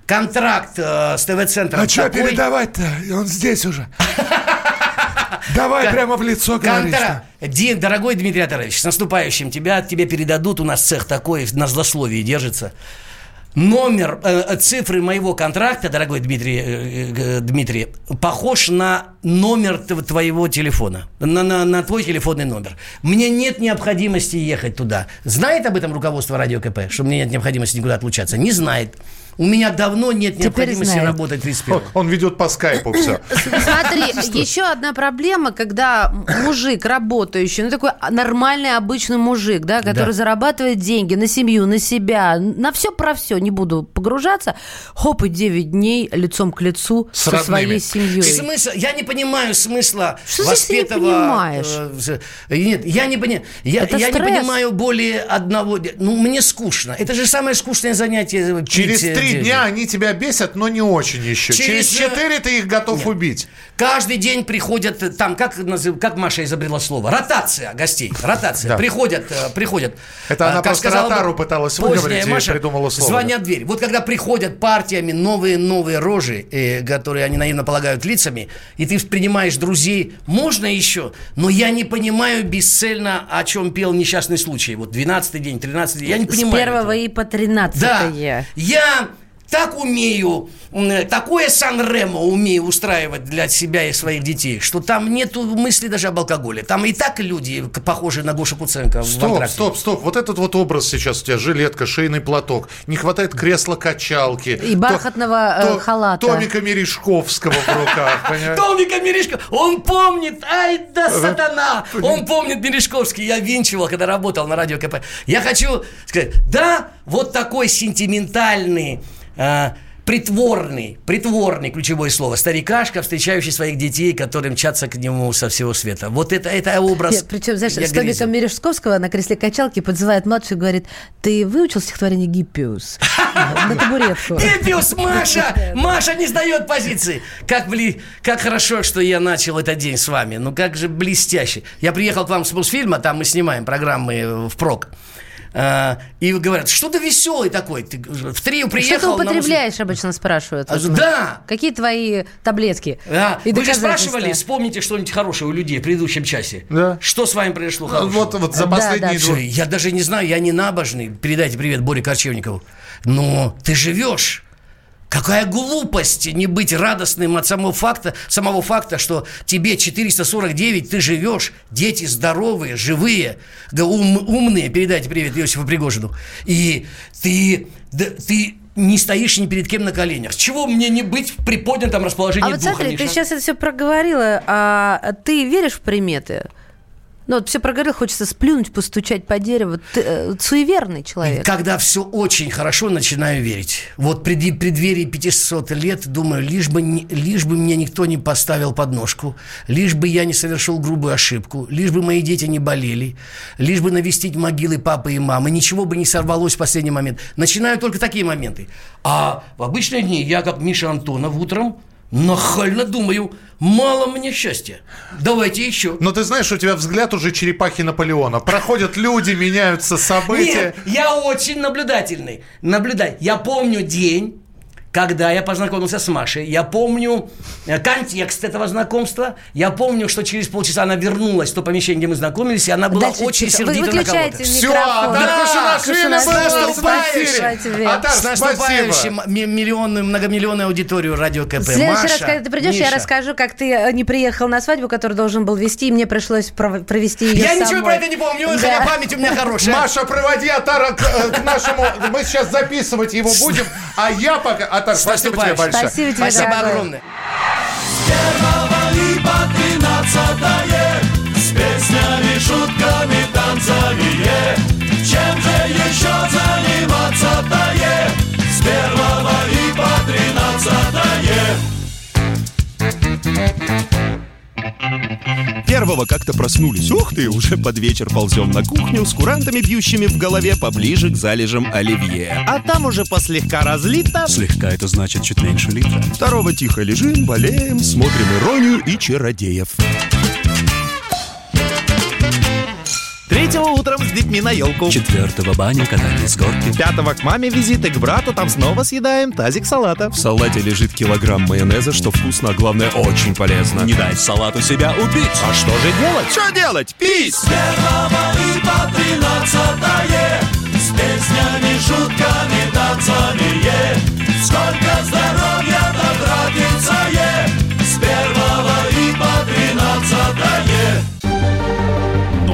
[SPEAKER 2] Контракт э, с ТВ-центром
[SPEAKER 1] А что
[SPEAKER 2] такой-
[SPEAKER 1] передавать-то? Он здесь уже. Давай
[SPEAKER 2] Кон-
[SPEAKER 1] прямо в лицо говори.
[SPEAKER 2] Контра... Ди- Дорогой Дмитрий Атарович, с наступающим тебя, тебе передадут, у нас цех такой, на злословии держится. Номер, э, цифры моего контракта, дорогой Дмитрий, э, э, Дмитрий, похож на номер твоего телефона, на, на, на твой телефонный номер. Мне нет необходимости ехать туда. Знает об этом руководство Радио КП, что мне нет необходимости никуда отлучаться? Не знает. У меня давно нет
[SPEAKER 3] Теперь
[SPEAKER 2] необходимости
[SPEAKER 3] знает.
[SPEAKER 2] работать 31
[SPEAKER 1] Он, он ведет по скайпу все.
[SPEAKER 3] Смотри, еще одна проблема, когда мужик работающий, ну такой нормальный обычный мужик, да, который
[SPEAKER 2] Да.
[SPEAKER 3] зарабатывает деньги на семью, на себя, на все про все, не буду погружаться, хоп, и 9 дней лицом к лицу
[SPEAKER 1] С
[SPEAKER 3] со
[SPEAKER 1] родными.
[SPEAKER 3] своей семьей.
[SPEAKER 2] Смысл, я не понимаю смысла
[SPEAKER 3] Что значит не
[SPEAKER 2] воспетого...
[SPEAKER 3] понимаешь?
[SPEAKER 2] э, Нет, я не понимаю. Я,
[SPEAKER 3] Это
[SPEAKER 2] я не понимаю более одного... Ну, мне скучно. Это же самое скучное занятие.
[SPEAKER 1] Через
[SPEAKER 2] э,
[SPEAKER 1] три дня они тебя бесят, но не очень еще. Через четыре ты их готов убить.
[SPEAKER 2] Каждый день приходят э, там, как, как Маша изобрела слово, ротация гостей, ротация.
[SPEAKER 1] Да.
[SPEAKER 2] Приходят, э, приходят.
[SPEAKER 1] Это
[SPEAKER 2] э,
[SPEAKER 1] она
[SPEAKER 2] как
[SPEAKER 1] просто
[SPEAKER 2] сказала
[SPEAKER 1] ротару пыталась выговорить и
[SPEAKER 2] Маша,
[SPEAKER 1] придумала слово.
[SPEAKER 2] Звонят в дверь. Вот когда приходят партиями новые-новые рожи, э, которые они наивно полагают лицами, и ты принимаешь друзей, можно еще, но я не понимаю бесцельно, о чем пел несчастный случай. Вот 12 день, 13 день, я не
[SPEAKER 3] С
[SPEAKER 2] понимаю.
[SPEAKER 3] первого
[SPEAKER 2] этого.
[SPEAKER 3] и по 13
[SPEAKER 2] Да, я так умею, такое Сан-Ремо умею устраивать для себя и своих детей, что там нету мысли даже об алкоголе. Там и так люди, похожие на Гошу Куценко
[SPEAKER 1] Стоп, стоп, стоп. Вот этот вот образ сейчас у тебя. Жилетка, шейный платок. Не хватает кресла-качалки.
[SPEAKER 3] И бархатного, э,
[SPEAKER 1] То-
[SPEAKER 3] халата.
[SPEAKER 1] Томика Мережковского в руках.
[SPEAKER 2] Томика Мережко, он помнит, ай да сатана, он помнит Мережковский, я винчивал, когда работал на радио КП. Я хочу сказать, да, вот такой сентиментальный, а, притворный, притворный ключевое слово, старикашка, встречающий своих детей, которые мчатся к нему со всего света. Вот это, это образ.
[SPEAKER 3] Причем, знаешь, с
[SPEAKER 2] грезил.
[SPEAKER 3] Мережковского на кресле качалки подзывает младший и говорит, ты выучил стихотворение Гиппиус? На табуретку.
[SPEAKER 2] Гиппиус, Маша! Маша не сдает позиции. Как, бли... как хорошо, что я начал этот день с вами. Ну, как же блестяще. Я приехал к вам с Мосфильма, там мы снимаем программы э, в ПРОК. А, и говорят, что ты веселый такой. Ты в трио приехал.
[SPEAKER 3] Что ты
[SPEAKER 2] на
[SPEAKER 3] употребляешь, обычно спрашивают.
[SPEAKER 2] А,
[SPEAKER 3] Вот
[SPEAKER 2] да.
[SPEAKER 3] Какие твои таблетки?
[SPEAKER 2] Да.
[SPEAKER 3] И
[SPEAKER 2] Вы же спрашивали, вспомните что-нибудь хорошее у людей в предыдущем часе.
[SPEAKER 1] Да.
[SPEAKER 2] Что с вами произошло хорошего?
[SPEAKER 1] Вот, вот за
[SPEAKER 3] Да,
[SPEAKER 1] последние
[SPEAKER 3] да.
[SPEAKER 1] два...
[SPEAKER 2] Слушай, я даже не знаю, я не набожный. Передайте привет Боре Корчевникову. Но ты живешь. Какая глупость не быть радостным от самого факта, самого факта, что тебе 449, ты живешь, дети здоровые, живые, ум- умные, передайте привет Иосифу Пригожину. И ты, да, ты не стоишь ни перед кем на коленях. Чего мне не быть в приподнятом расположении
[SPEAKER 3] А вот
[SPEAKER 2] духа,
[SPEAKER 3] смотри, ты
[SPEAKER 2] Миша?
[SPEAKER 3] сейчас это все проговорила, а ты веришь в приметы? Ну, вот все проговорил, хочется сплюнуть, постучать по дереву. Ты э, суеверный человек.
[SPEAKER 2] Когда все очень хорошо, начинаю верить. Вот при преддверии 500 лет думаю, лишь бы, лишь бы мне никто не поставил подножку, лишь бы я не совершил грубую ошибку, лишь бы мои дети не болели, лишь бы навестить могилы папы и мамы, ничего бы не сорвалось в последний момент. Начинаю только такие моменты. А в обычные дни я, как Миша Антонов, утром нахально думаю, мало мне счастья. Давайте еще.
[SPEAKER 1] Но ты знаешь, у тебя взгляд уже черепахи Наполеона. Проходят люди, меняются события.
[SPEAKER 2] Нет, я очень наблюдательный. Наблюдай. Я помню день, когда я познакомился с Машей. Я помню э, контекст этого знакомства. Я помню, что через полчаса она вернулась в то помещение, где мы знакомились, и она была
[SPEAKER 3] Дальше
[SPEAKER 2] очень
[SPEAKER 3] тихо. Вы
[SPEAKER 2] сердита на кого-то.
[SPEAKER 1] Все. Атар
[SPEAKER 2] Да,
[SPEAKER 1] Кушанашвили, был в. Атар,
[SPEAKER 2] С наступающим миллионную, многомиллионную аудиторию радио КП.
[SPEAKER 3] В следующий
[SPEAKER 2] Маша,
[SPEAKER 3] раз, когда ты придешь, я
[SPEAKER 2] Миша.
[SPEAKER 3] расскажу, как ты э, не приехал на свадьбу, которую должен был вести, и мне пришлось пров- провести ее
[SPEAKER 2] Я ничего
[SPEAKER 3] самой.
[SPEAKER 2] про это не помню,
[SPEAKER 3] Да.
[SPEAKER 2] хотя память у меня хорошая.
[SPEAKER 1] Маша, проводи Атара к, э, к нашему... Мы сейчас записывать его будем, а я пока... Атар,
[SPEAKER 2] С
[SPEAKER 1] спасибо тебе большое.
[SPEAKER 3] Спасибо тебе,
[SPEAKER 2] Спасибо огромное.
[SPEAKER 10] и по тринадцатое С песнями, шутками, танцами Чем же еще заниматься-то С первого и по тринадцатое
[SPEAKER 13] Первого как-то проснулись. Ух ты, уже под вечер ползем на кухню с курантами, бьющими в голове поближе к залежам оливье.
[SPEAKER 14] А там уже послегка разлито.
[SPEAKER 13] Слегка это значит чуть меньше литра. Второго тихо лежим, болеем, смотрим иронию и чародеев.
[SPEAKER 14] Третьего утром с детьми на елку.
[SPEAKER 13] Четвертого баня, катание с горки.
[SPEAKER 14] Пятого к маме визит и к брату, там снова съедаем тазик салата.
[SPEAKER 13] В салате лежит килограмм майонеза, что вкусно, а главное очень полезно. Не дай салату себя убить.
[SPEAKER 14] А что же делать?
[SPEAKER 13] Что делать? Пись!
[SPEAKER 10] С первого и по тринадцатое С песнями, шутками, танцами, е. Сколько здоровья потратится, е.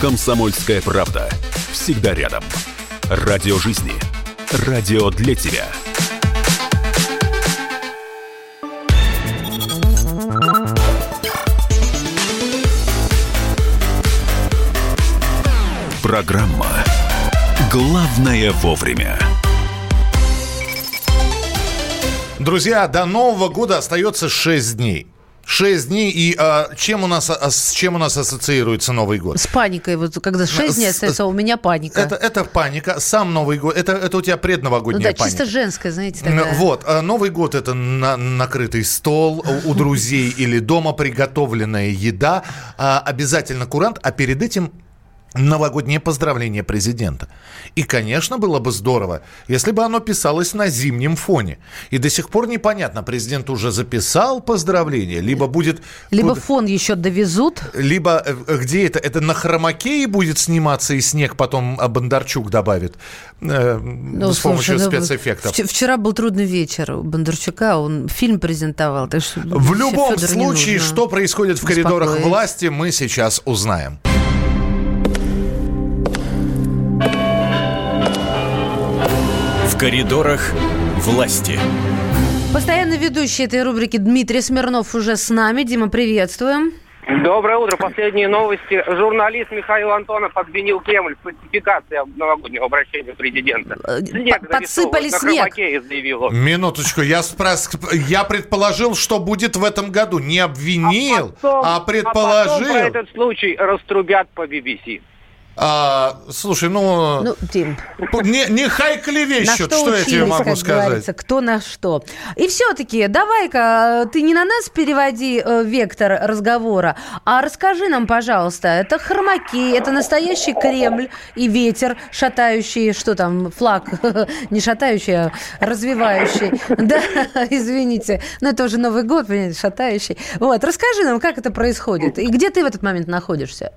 [SPEAKER 8] «Комсомольская правда». Всегда рядом. Радио жизни. Радио для тебя. Программа «Главное вовремя».
[SPEAKER 1] Друзья, до Нового года остается 6 дней. 6 дней, и а, чем у нас, а, с чем у нас ассоциируется Новый год?
[SPEAKER 3] С паникой. Вот когда 6 дней остается, а у меня паника.
[SPEAKER 1] Это, это паника, сам Новый год, это, это у тебя
[SPEAKER 3] ну
[SPEAKER 1] предновогодняя
[SPEAKER 3] да,
[SPEAKER 1] паника.
[SPEAKER 3] чисто женская, знаете,
[SPEAKER 1] Ну,
[SPEAKER 3] такая.
[SPEAKER 1] Вот, а Новый год это на- накрытый стол у, у друзей или дома приготовленная еда, а, обязательно курант, а перед этим новогоднее поздравление президента. И, конечно, было бы здорово, если бы оно писалось на зимнем фоне. И до сих пор непонятно, президент уже записал поздравление, либо будет...
[SPEAKER 3] Либо
[SPEAKER 1] куда-
[SPEAKER 3] фон еще довезут.
[SPEAKER 1] либо э, где это? Это на хромакее будет сниматься и снег потом а, Бондарчук добавит э,
[SPEAKER 3] Ну,
[SPEAKER 1] с помощью
[SPEAKER 3] слушай, ну,
[SPEAKER 1] спецэффектов.
[SPEAKER 3] вч- Вчера был трудный вечер у Бондарчука, он фильм презентовал. Так что
[SPEAKER 1] В любом случае, что происходит в коридорах власти, мы сейчас узнаем.
[SPEAKER 8] Коридорах власти.
[SPEAKER 3] Постоянно ведущий этой рубрики Дмитрий Смирнов уже с нами. Дима, приветствуем.
[SPEAKER 15] Доброе утро. Последние новости. Журналист Михаил Антонов обвинил Кремль в фальсификации новогоднего обращения президента. Снег
[SPEAKER 3] Э, подсыпали снег.
[SPEAKER 15] заявил он.
[SPEAKER 1] Минуточку, я, спрос- я предположил, что будет в этом году. Не обвинил,
[SPEAKER 15] Потом-
[SPEAKER 1] а,
[SPEAKER 15] А потом
[SPEAKER 1] предположил.
[SPEAKER 15] про этот случай раструбят по BBC.
[SPEAKER 1] А, слушай, ну,
[SPEAKER 3] Ну, Дим,
[SPEAKER 1] не, не хайклевещут,
[SPEAKER 3] на
[SPEAKER 1] что,
[SPEAKER 3] что,
[SPEAKER 1] я тебе могу
[SPEAKER 3] как
[SPEAKER 1] сказать.
[SPEAKER 3] говорится, кто на что. И все-таки, давай-ка, э, ты не на нас переводи э, вектор разговора, а расскажи нам, пожалуйста, это хромаки, это настоящий Кремль и ветер, шатающий, что там, флаг, не шатающий, а развивающий. Да, извините, но это уже Новый год, понимаете, шатающий. Вот, расскажи нам, как это происходит, и где ты в этот момент находишься?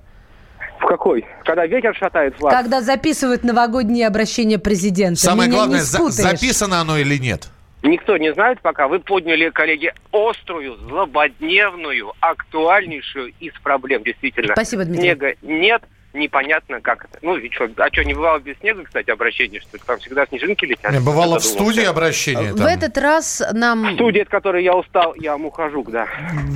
[SPEAKER 15] В какой? Когда ветер шатает флаг?
[SPEAKER 3] Когда записывают новогодние обращения президента.
[SPEAKER 1] Самое
[SPEAKER 3] Меня
[SPEAKER 1] главное, за- записано оно или нет.
[SPEAKER 15] Никто не знает пока. Вы подняли, коллеги, острую, злободневную, актуальнейшую из проблем, действительно.
[SPEAKER 3] Спасибо, Дмитрий.
[SPEAKER 15] Снега нет, непонятно, как это. Ну, ведь что, а что, не бывало без снега, кстати, обращение, что? Там всегда снежинки летят.
[SPEAKER 1] Не, Бывало в студии обращение.
[SPEAKER 3] В
[SPEAKER 1] там.
[SPEAKER 3] этот раз нам
[SPEAKER 15] В студии, от которой я устал, я мухожук, да.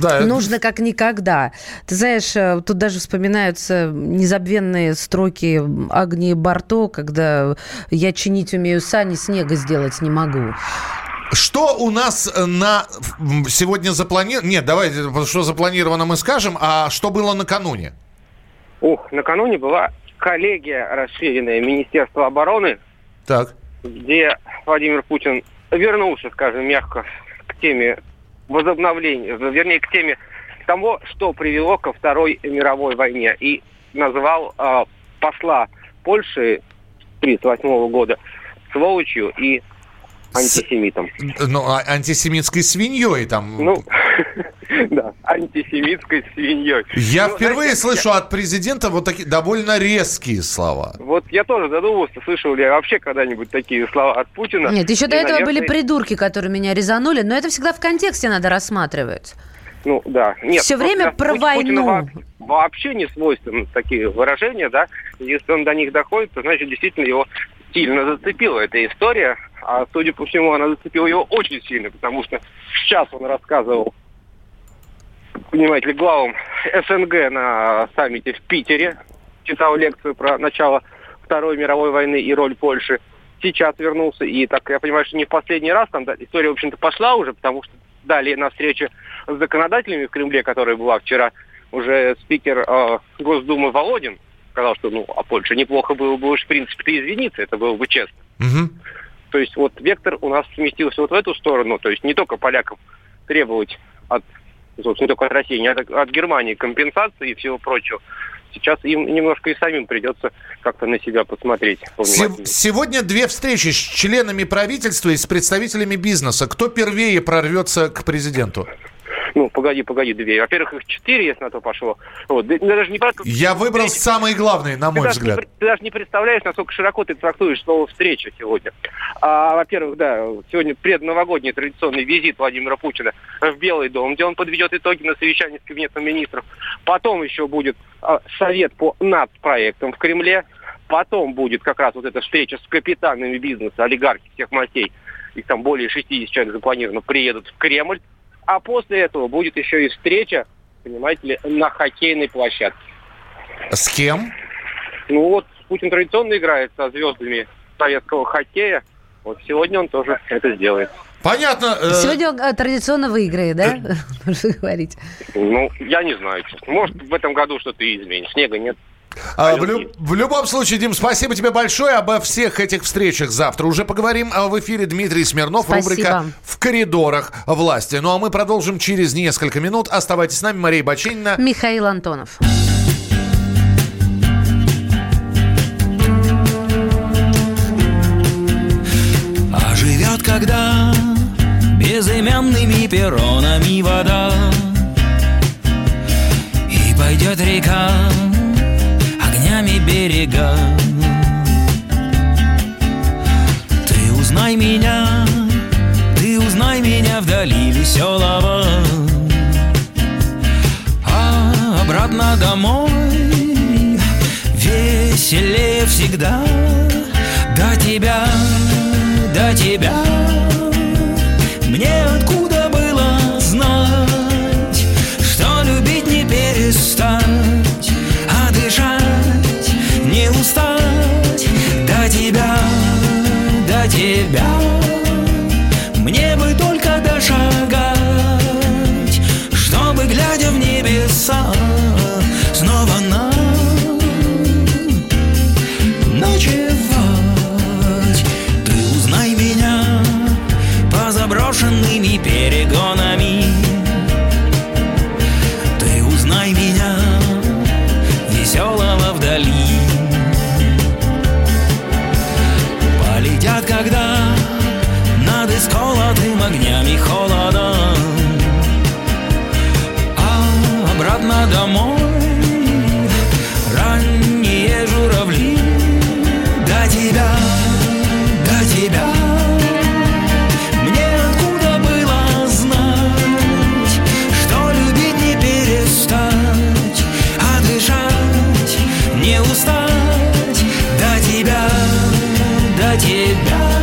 [SPEAKER 1] Да, это-
[SPEAKER 3] нужно как никогда. Ты знаешь, э, тут даже вспоминаются незабвенные строки Агнии Барто, когда я чинить умею сани, снега сделать не могу.
[SPEAKER 1] Что у нас э, на сегодня запланировано? Нет, давайте, что запланировано мы скажем, а что было накануне?
[SPEAKER 15] Ух, накануне была коллегия расширенная Министерства обороны,
[SPEAKER 1] Так.
[SPEAKER 15] где Владимир Путин вернулся, скажем мягко, к теме возобновления, вернее, к теме того, что привело ко Второй мировой войне. И назвал э, посла Польши 1938 года сволочью и антисемитом.
[SPEAKER 1] Ну, а- антисемитской свиньей там.
[SPEAKER 15] Ну, антисемитской свиньей.
[SPEAKER 1] Я
[SPEAKER 15] Ну,
[SPEAKER 1] впервые
[SPEAKER 15] знаете,
[SPEAKER 1] слышу от президента вот такие довольно резкие слова.
[SPEAKER 15] Вот я тоже задумывался, слышал ли я вообще когда-нибудь такие слова от Путина.
[SPEAKER 3] Нет, еще до этого были придурки, которые меня резанули, но это всегда в контексте надо рассматривать.
[SPEAKER 15] Ну, да. Нет, вот
[SPEAKER 3] время про
[SPEAKER 15] Пу- Путину
[SPEAKER 3] войну.
[SPEAKER 15] вообще- Вообще не свойственны такие выражения, да. Если он до них доходит, то значит действительно его сильно зацепила эта история. А судя по всему, она зацепила его очень сильно, потому что сейчас он рассказывал, понимаете ли, главам СНГ на саммите в Питере, читал лекцию про начало Второй мировой войны и роль Польши. Сейчас вернулся, и так я понимаю, что не в последний раз, там да, история, в общем-то, пошла уже, потому что далее на встрече с законодателями в Кремле, которая была вчера, уже спикер э, Госдумы Володин сказал, что, ну, а Польша неплохо было бы уж, в принципе, извиниться, это было бы честно. То есть вот вектор у нас сместился вот в эту сторону, то есть не только полякам требовать от, собственно, не только от России, не от, от Германии компенсации и всего прочего. Сейчас им немножко и самим придется как-то на себя посмотреть.
[SPEAKER 1] Сегодня две встречи с членами правительства и с представителями бизнеса. Кто первее прорвется к президенту?
[SPEAKER 15] Ну, погоди, погоди, две. Во-первых, их четыре, если на то пошло. Вот. Да, даже не
[SPEAKER 1] Я выбрал самые главные, на
[SPEAKER 15] ты
[SPEAKER 1] мой
[SPEAKER 15] даже не
[SPEAKER 1] взгляд.
[SPEAKER 15] ты даже не представляешь, насколько широко ты трактуешь слово «встреча» сегодня. А, во-первых, да, сегодня предновогодний традиционный визит Владимира Путина в Белый дом, где он подведет итоги на совещании с Кабинетом министров. Потом еще будет а, совет по нацпроектам в Кремле. Потом будет как раз вот эта встреча с капитанами бизнеса, олигархи всех мастей. Их там более 60 человек запланировано, приедут в Кремль. А после этого будет еще и встреча, понимаете ли, на хоккейной площадке.
[SPEAKER 1] С кем?
[SPEAKER 15] Ну вот, Путин традиционно играет со звездами советского хоккея. Вот сегодня он тоже это сделает.
[SPEAKER 1] Понятно. э,
[SPEAKER 3] Сегодня он, э, традиционно выиграет, да? Можно говорить.
[SPEAKER 15] Ну, я не знаю, честно. Может, в этом году что-то и изменит. Снега нет.
[SPEAKER 1] А, в, лю- в любом случае, Дим, спасибо тебе большое. Обо всех этих встречах завтра уже поговорим. А в эфире Дмитрий Смирнов,
[SPEAKER 3] Спасибо.
[SPEAKER 1] рубрика «В коридорах власти». Ну а мы продолжим через несколько минут. Оставайтесь с нами, Мария Бачинина.
[SPEAKER 3] Михаил Антонов.
[SPEAKER 10] А живет когда безымянными перронами вода И пойдет река берега. Ты узнай меня, ты узнай меня вдали веселого. А обратно домой веселее всегда. До тебя, до тебя. Мне откуда тебя. Мне бы только дошагать Чтобы, глядя в небеса тебя